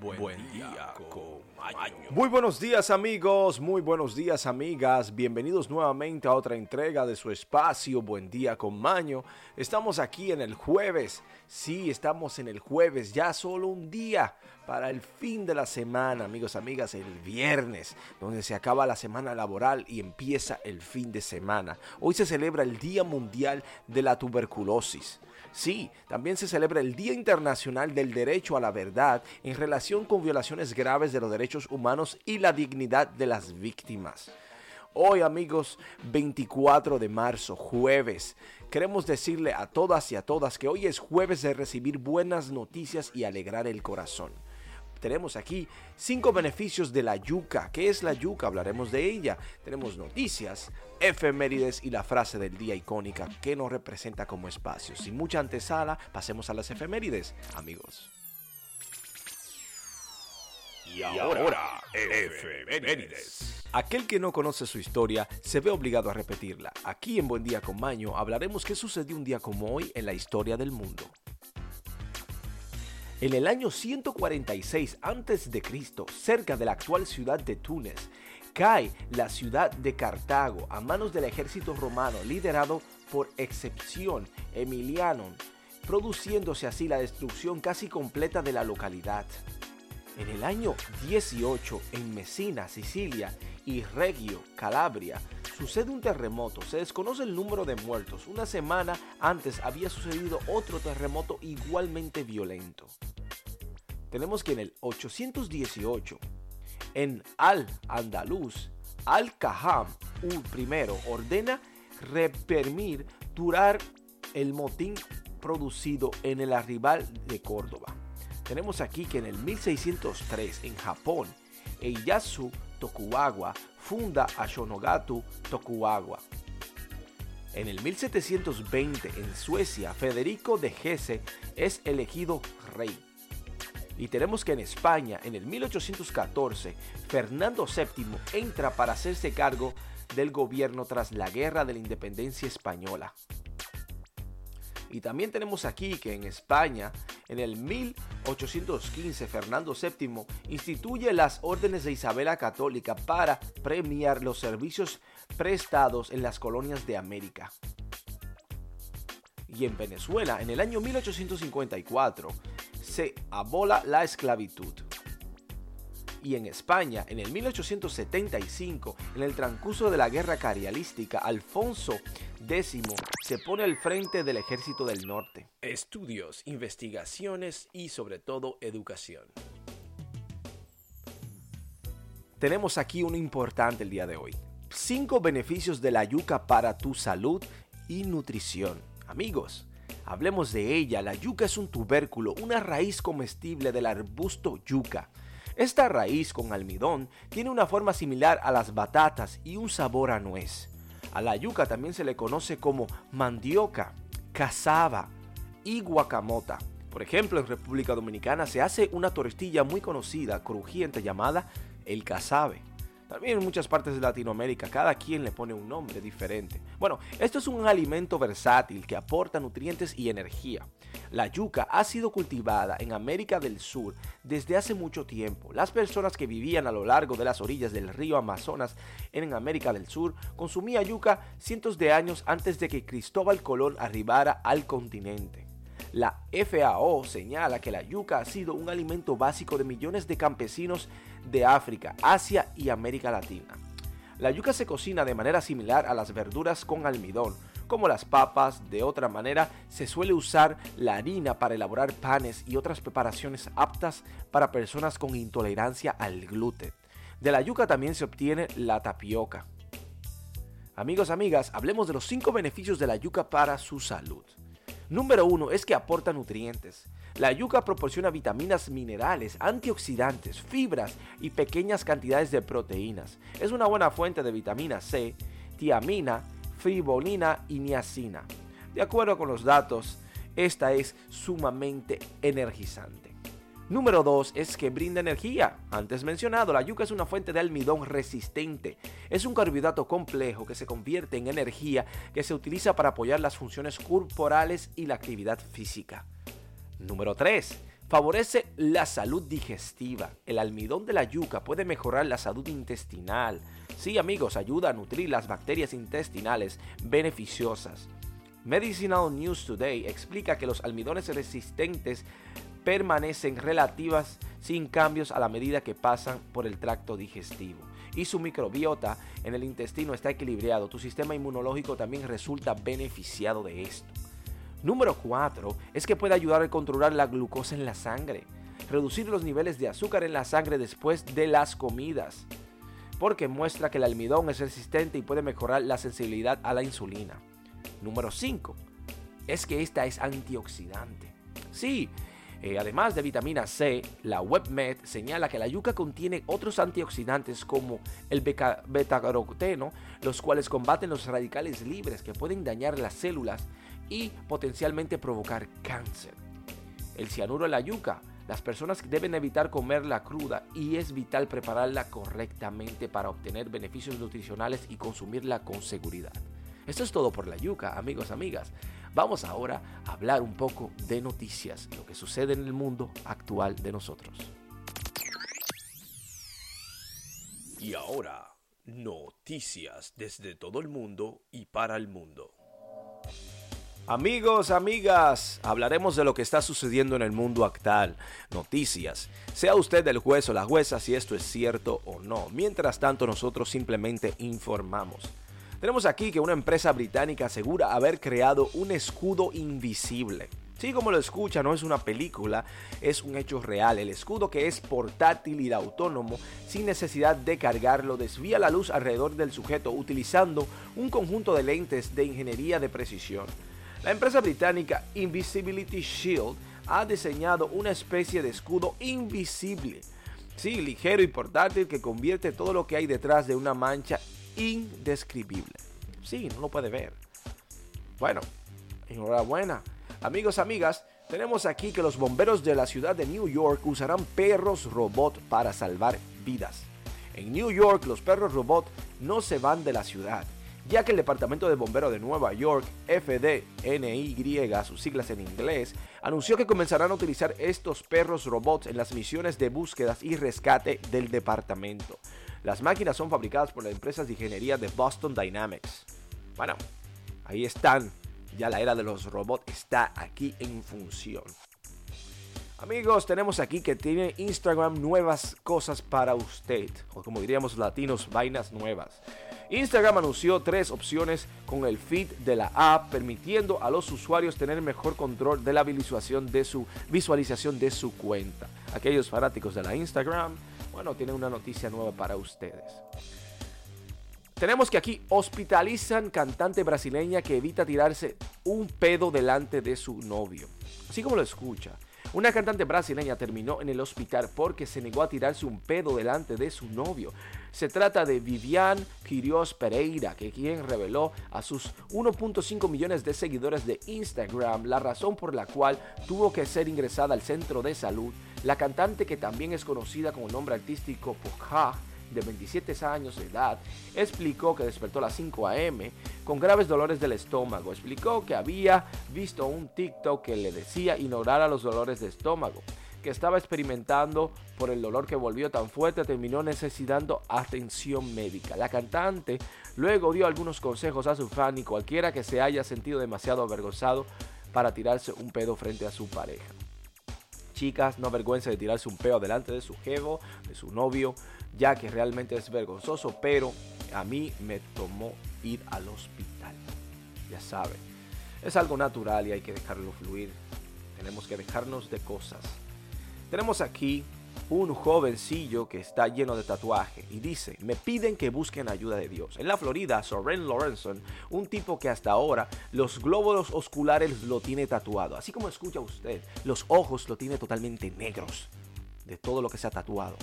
Buen, día, con Maño. Muy buenos días amigos, muy buenos días amigas, bienvenidos nuevamente a otra entrega de su espacio Buen día con Maño. Estamos aquí en el jueves, sí, estamos en el jueves, ya solo un día para el fin de la semana, amigos, amigas, el viernes, donde se acaba la semana laboral y empieza el fin de semana. Hoy se celebra el Día Mundial de la Tuberculosis. Sí, también se celebra el Día Internacional del Derecho a la Verdad en relación con violaciones graves de los derechos humanos y la dignidad de las víctimas. Hoy amigos, 24 de marzo, jueves, queremos decirle a todas y a todas que hoy es jueves de recibir buenas noticias y alegrar el corazón tenemos aquí cinco beneficios de la yuca. ¿Qué es la yuca? Hablaremos de ella. Tenemos noticias, efemérides y la frase del día icónica que nos representa como espacio. Sin mucha antesala, pasemos a las efemérides, amigos. Y ahora, efemérides. Aquel que no conoce su historia se ve obligado a repetirla. Aquí en Buen Día con Maño hablaremos qué sucedió un día como hoy en la historia del mundo. En el año 146 a.C., cerca de la actual ciudad de Túnez, cae la ciudad de Cartago a manos del ejército romano liderado por Excepción Emiliano, produciéndose así la destrucción casi completa de la localidad. En el año 18, en Messina, Sicilia, y Reggio, Calabria, sucede un terremoto. Se desconoce el número de muertos. Una semana antes había sucedido otro terremoto igualmente violento. Tenemos que en el 818, en Al-Andalus, Al-Kaham I ordena reprimir durar el motín producido en el arrival de Córdoba. Tenemos aquí que en el 1603 en Japón, Ieyasu Tokugawa funda a Shonogatu Tokugawa. En el 1720 en Suecia, Federico de Hesse es elegido rey. Y tenemos que en España, en el 1814, Fernando VII entra para hacerse cargo del gobierno tras la Guerra de la Independencia Española. Y también tenemos aquí que en España, en el 1815, Fernando VII instituye las órdenes de Isabela Católica para premiar los servicios prestados en las colonias de América. Y en Venezuela, en el año 1854, se abola la esclavitud. Y en España, en el 1875, en el transcurso de la guerra carialística, Alfonso X se pone al frente del ejército del norte. Estudios, investigaciones y sobre todo educación. Tenemos aquí uno importante el día de hoy. Cinco beneficios de la yuca para tu salud y nutrición. Amigos, hablemos de ella. La yuca es un tubérculo, una raíz comestible del arbusto yuca. Esta raíz con almidón tiene una forma similar a las batatas y un sabor a nuez. A la yuca también se le conoce como mandioca, cazaba y guacamota. Por ejemplo, en República Dominicana se hace una tortilla muy conocida, crujiente, llamada el cazabe. También en muchas partes de Latinoamérica cada quien le pone un nombre diferente. Bueno, esto es un alimento versátil que aporta nutrientes y energía. La yuca ha sido cultivada en América del Sur desde hace mucho tiempo. Las personas que vivían a lo largo de las orillas del río Amazonas en América del Sur consumían yuca cientos de años antes de que Cristóbal Colón arribara al continente. La FAO señala que la yuca ha sido un alimento básico de millones de campesinos de África, Asia y América Latina. La yuca se cocina de manera similar a las verduras con almidón, como las papas. De otra manera, se suele usar la harina para elaborar panes y otras preparaciones aptas para personas con intolerancia al gluten. De la yuca también se obtiene la tapioca. Amigos, amigas, hablemos de los 5 beneficios de la yuca para su salud. Número 1 es que aporta nutrientes. La yuca proporciona vitaminas, minerales, antioxidantes, fibras y pequeñas cantidades de proteínas. Es una buena fuente de vitamina C, tiamina, fibolina y niacina. De acuerdo con los datos, esta es sumamente energizante. Número 2 es que brinda energía. Antes mencionado, la yuca es una fuente de almidón resistente. Es un carbohidrato complejo que se convierte en energía que se utiliza para apoyar las funciones corporales y la actividad física. Número 3. Favorece la salud digestiva. El almidón de la yuca puede mejorar la salud intestinal. Sí, amigos, ayuda a nutrir las bacterias intestinales beneficiosas. Medicinal News Today explica que los almidones resistentes permanecen relativas sin cambios a la medida que pasan por el tracto digestivo. Y su microbiota en el intestino está equilibrado. Tu sistema inmunológico también resulta beneficiado de esto. Número 4 es que puede ayudar a controlar la glucosa en la sangre, reducir los niveles de azúcar en la sangre después de las comidas, porque muestra que el almidón es resistente y puede mejorar la sensibilidad a la insulina. Número 5 es que esta es antioxidante. Sí, eh, además de vitamina C, la WebMed señala que la yuca contiene otros antioxidantes como el beta-caroteno, los cuales combaten los radicales libres que pueden dañar las células y potencialmente provocar cáncer. El cianuro de la yuca. Las personas deben evitar comerla cruda y es vital prepararla correctamente para obtener beneficios nutricionales y consumirla con seguridad. Esto es todo por la yuca, amigos, amigas. Vamos ahora a hablar un poco de noticias, lo que sucede en el mundo actual de nosotros. Y ahora, noticias desde todo el mundo y para el mundo. Amigos, amigas, hablaremos de lo que está sucediendo en el mundo actual, noticias. Sea usted el juez o la jueza si esto es cierto o no. Mientras tanto, nosotros simplemente informamos. Tenemos aquí que una empresa británica asegura haber creado un escudo invisible. Sí, como lo escucha, no es una película, es un hecho real. El escudo que es portátil y autónomo, sin necesidad de cargarlo, desvía la luz alrededor del sujeto utilizando un conjunto de lentes de ingeniería de precisión. La empresa británica Invisibility Shield ha diseñado una especie de escudo invisible, sí, ligero y portátil que convierte todo lo que hay detrás de una mancha indescribible. Sí, no lo puede ver. Bueno, enhorabuena. Amigos, amigas, tenemos aquí que los bomberos de la ciudad de New York usarán perros robot para salvar vidas. En New York los perros robot no se van de la ciudad ya que el Departamento de Bomberos de Nueva York, FDNY, sus siglas en inglés, anunció que comenzarán a utilizar estos perros robots en las misiones de búsqueda y rescate del departamento. Las máquinas son fabricadas por las empresas de ingeniería de Boston Dynamics. Bueno, ahí están. Ya la era de los robots está aquí en función. Amigos, tenemos aquí que tiene Instagram nuevas cosas para usted, o como diríamos latinos, vainas nuevas. Instagram anunció tres opciones con el feed de la app, permitiendo a los usuarios tener mejor control de la visualización de su, visualización de su cuenta. Aquellos fanáticos de la Instagram, bueno, tienen una noticia nueva para ustedes. Tenemos que aquí hospitalizan cantante brasileña que evita tirarse un pedo delante de su novio. Así como lo escucha. Una cantante brasileña terminó en el hospital porque se negó a tirarse un pedo delante de su novio. Se trata de Vivian Quirios Pereira, que quien reveló a sus 1.5 millones de seguidores de Instagram la razón por la cual tuvo que ser ingresada al centro de salud. La cantante, que también es conocida con el nombre artístico Pocah, de 27 años de edad, explicó que despertó a las 5 a.m. con graves dolores del estómago. Explicó que había visto un TikTok que le decía ignorar los dolores de estómago que estaba experimentando por el dolor que volvió tan fuerte terminó necesitando atención médica. La cantante luego dio algunos consejos a su fan y cualquiera que se haya sentido demasiado avergonzado para tirarse un pedo frente a su pareja. Chicas, no avergüenza de tirarse un pedo delante de su jevo, de su novio, ya que realmente es vergonzoso, pero a mí me tomó ir al hospital. Ya saben, es algo natural y hay que dejarlo fluir. Tenemos que dejarnos de cosas. Tenemos aquí un jovencillo que está lleno de tatuaje y dice, me piden que busquen ayuda de Dios. En la Florida, Soren Lorenson, un tipo que hasta ahora los glóbulos osculares lo tiene tatuado. Así como escucha usted, los ojos lo tiene totalmente negros de todo lo que se ha tatuado.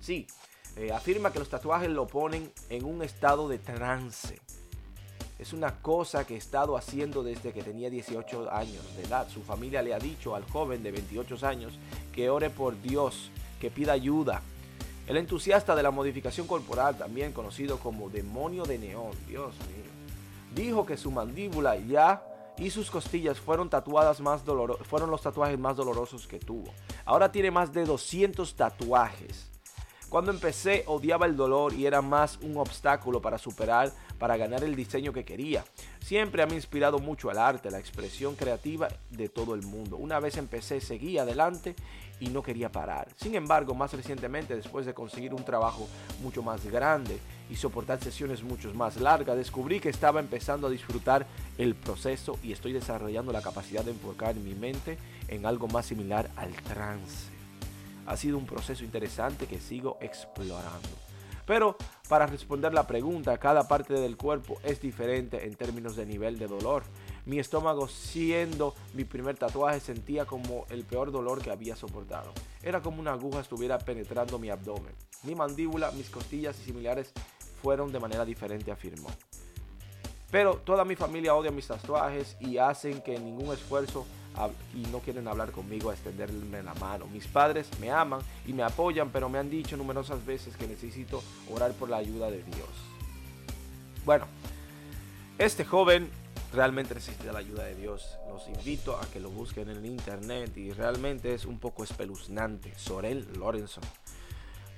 Sí, eh, afirma que los tatuajes lo ponen en un estado de trance. Es una cosa que he estado haciendo desde que tenía 18 años de edad. Su familia le ha dicho al joven de 28 años que ore por Dios, que pida ayuda. El entusiasta de la modificación corporal, también conocido como demonio de neón, Dios mío, dijo que su mandíbula ya y sus costillas fueron tatuadas más fueron los tatuajes más dolorosos que tuvo. Ahora tiene más de 200 tatuajes. Cuando empecé odiaba el dolor y era más un obstáculo para superar, para ganar el diseño que quería. Siempre me ha inspirado mucho el arte, la expresión creativa de todo el mundo. Una vez empecé, seguí adelante y no quería parar. Sin embargo, más recientemente, después de conseguir un trabajo mucho más grande y soportar sesiones mucho más largas, descubrí que estaba empezando a disfrutar el proceso y estoy desarrollando la capacidad de enfocar mi mente en algo más similar al trance. Ha sido un proceso interesante que sigo explorando. Pero para responder la pregunta, cada parte del cuerpo es diferente en términos de nivel de dolor. Mi estómago siendo mi primer tatuaje sentía como el peor dolor que había soportado. Era como una aguja estuviera penetrando mi abdomen. Mi mandíbula, mis costillas y similares fueron de manera diferente, afirmó. Pero toda mi familia odia mis tatuajes y hacen que ningún esfuerzo y no quieren hablar conmigo a extenderme la mano. Mis padres me aman y me apoyan, pero me han dicho numerosas veces que necesito orar por la ayuda de Dios. Bueno, este joven realmente necesita la ayuda de Dios. Los invito a que lo busquen en el internet y realmente es un poco espeluznante. Sorel Lorenzo.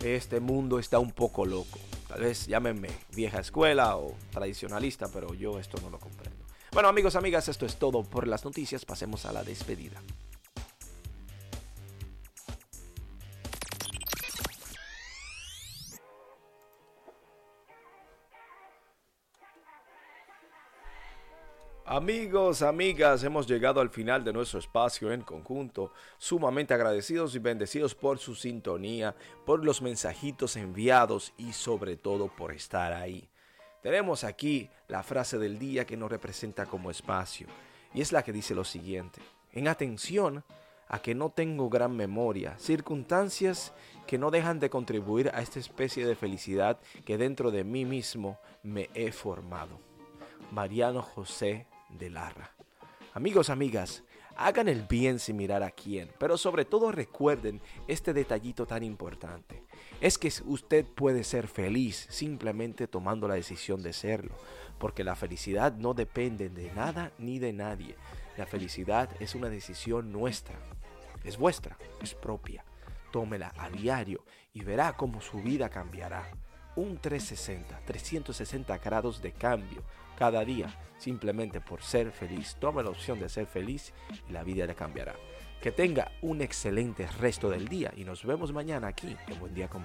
Este mundo está un poco loco. Tal vez llámenme vieja escuela o tradicionalista, pero yo esto no lo comprendo. Bueno amigos, amigas, esto es todo por las noticias. Pasemos a la despedida. Amigos, amigas, hemos llegado al final de nuestro espacio en conjunto, sumamente agradecidos y bendecidos por su sintonía, por los mensajitos enviados y sobre todo por estar ahí. Tenemos aquí la frase del día que nos representa como espacio y es la que dice lo siguiente. En atención a que no tengo gran memoria, circunstancias que no dejan de contribuir a esta especie de felicidad que dentro de mí mismo me he formado. Mariano José de Larra. Amigos, amigas, hagan el bien sin mirar a quién, pero sobre todo recuerden este detallito tan importante es que usted puede ser feliz simplemente tomando la decisión de serlo, porque la felicidad no depende de nada ni de nadie. La felicidad es una decisión nuestra, es vuestra, es propia. Tómela a diario y verá cómo su vida cambiará. Un 360, 360 grados de cambio cada día, simplemente por ser feliz. Tome la opción de ser feliz y la vida le cambiará. Que tenga un excelente resto del día y nos vemos mañana aquí en Buen Día con.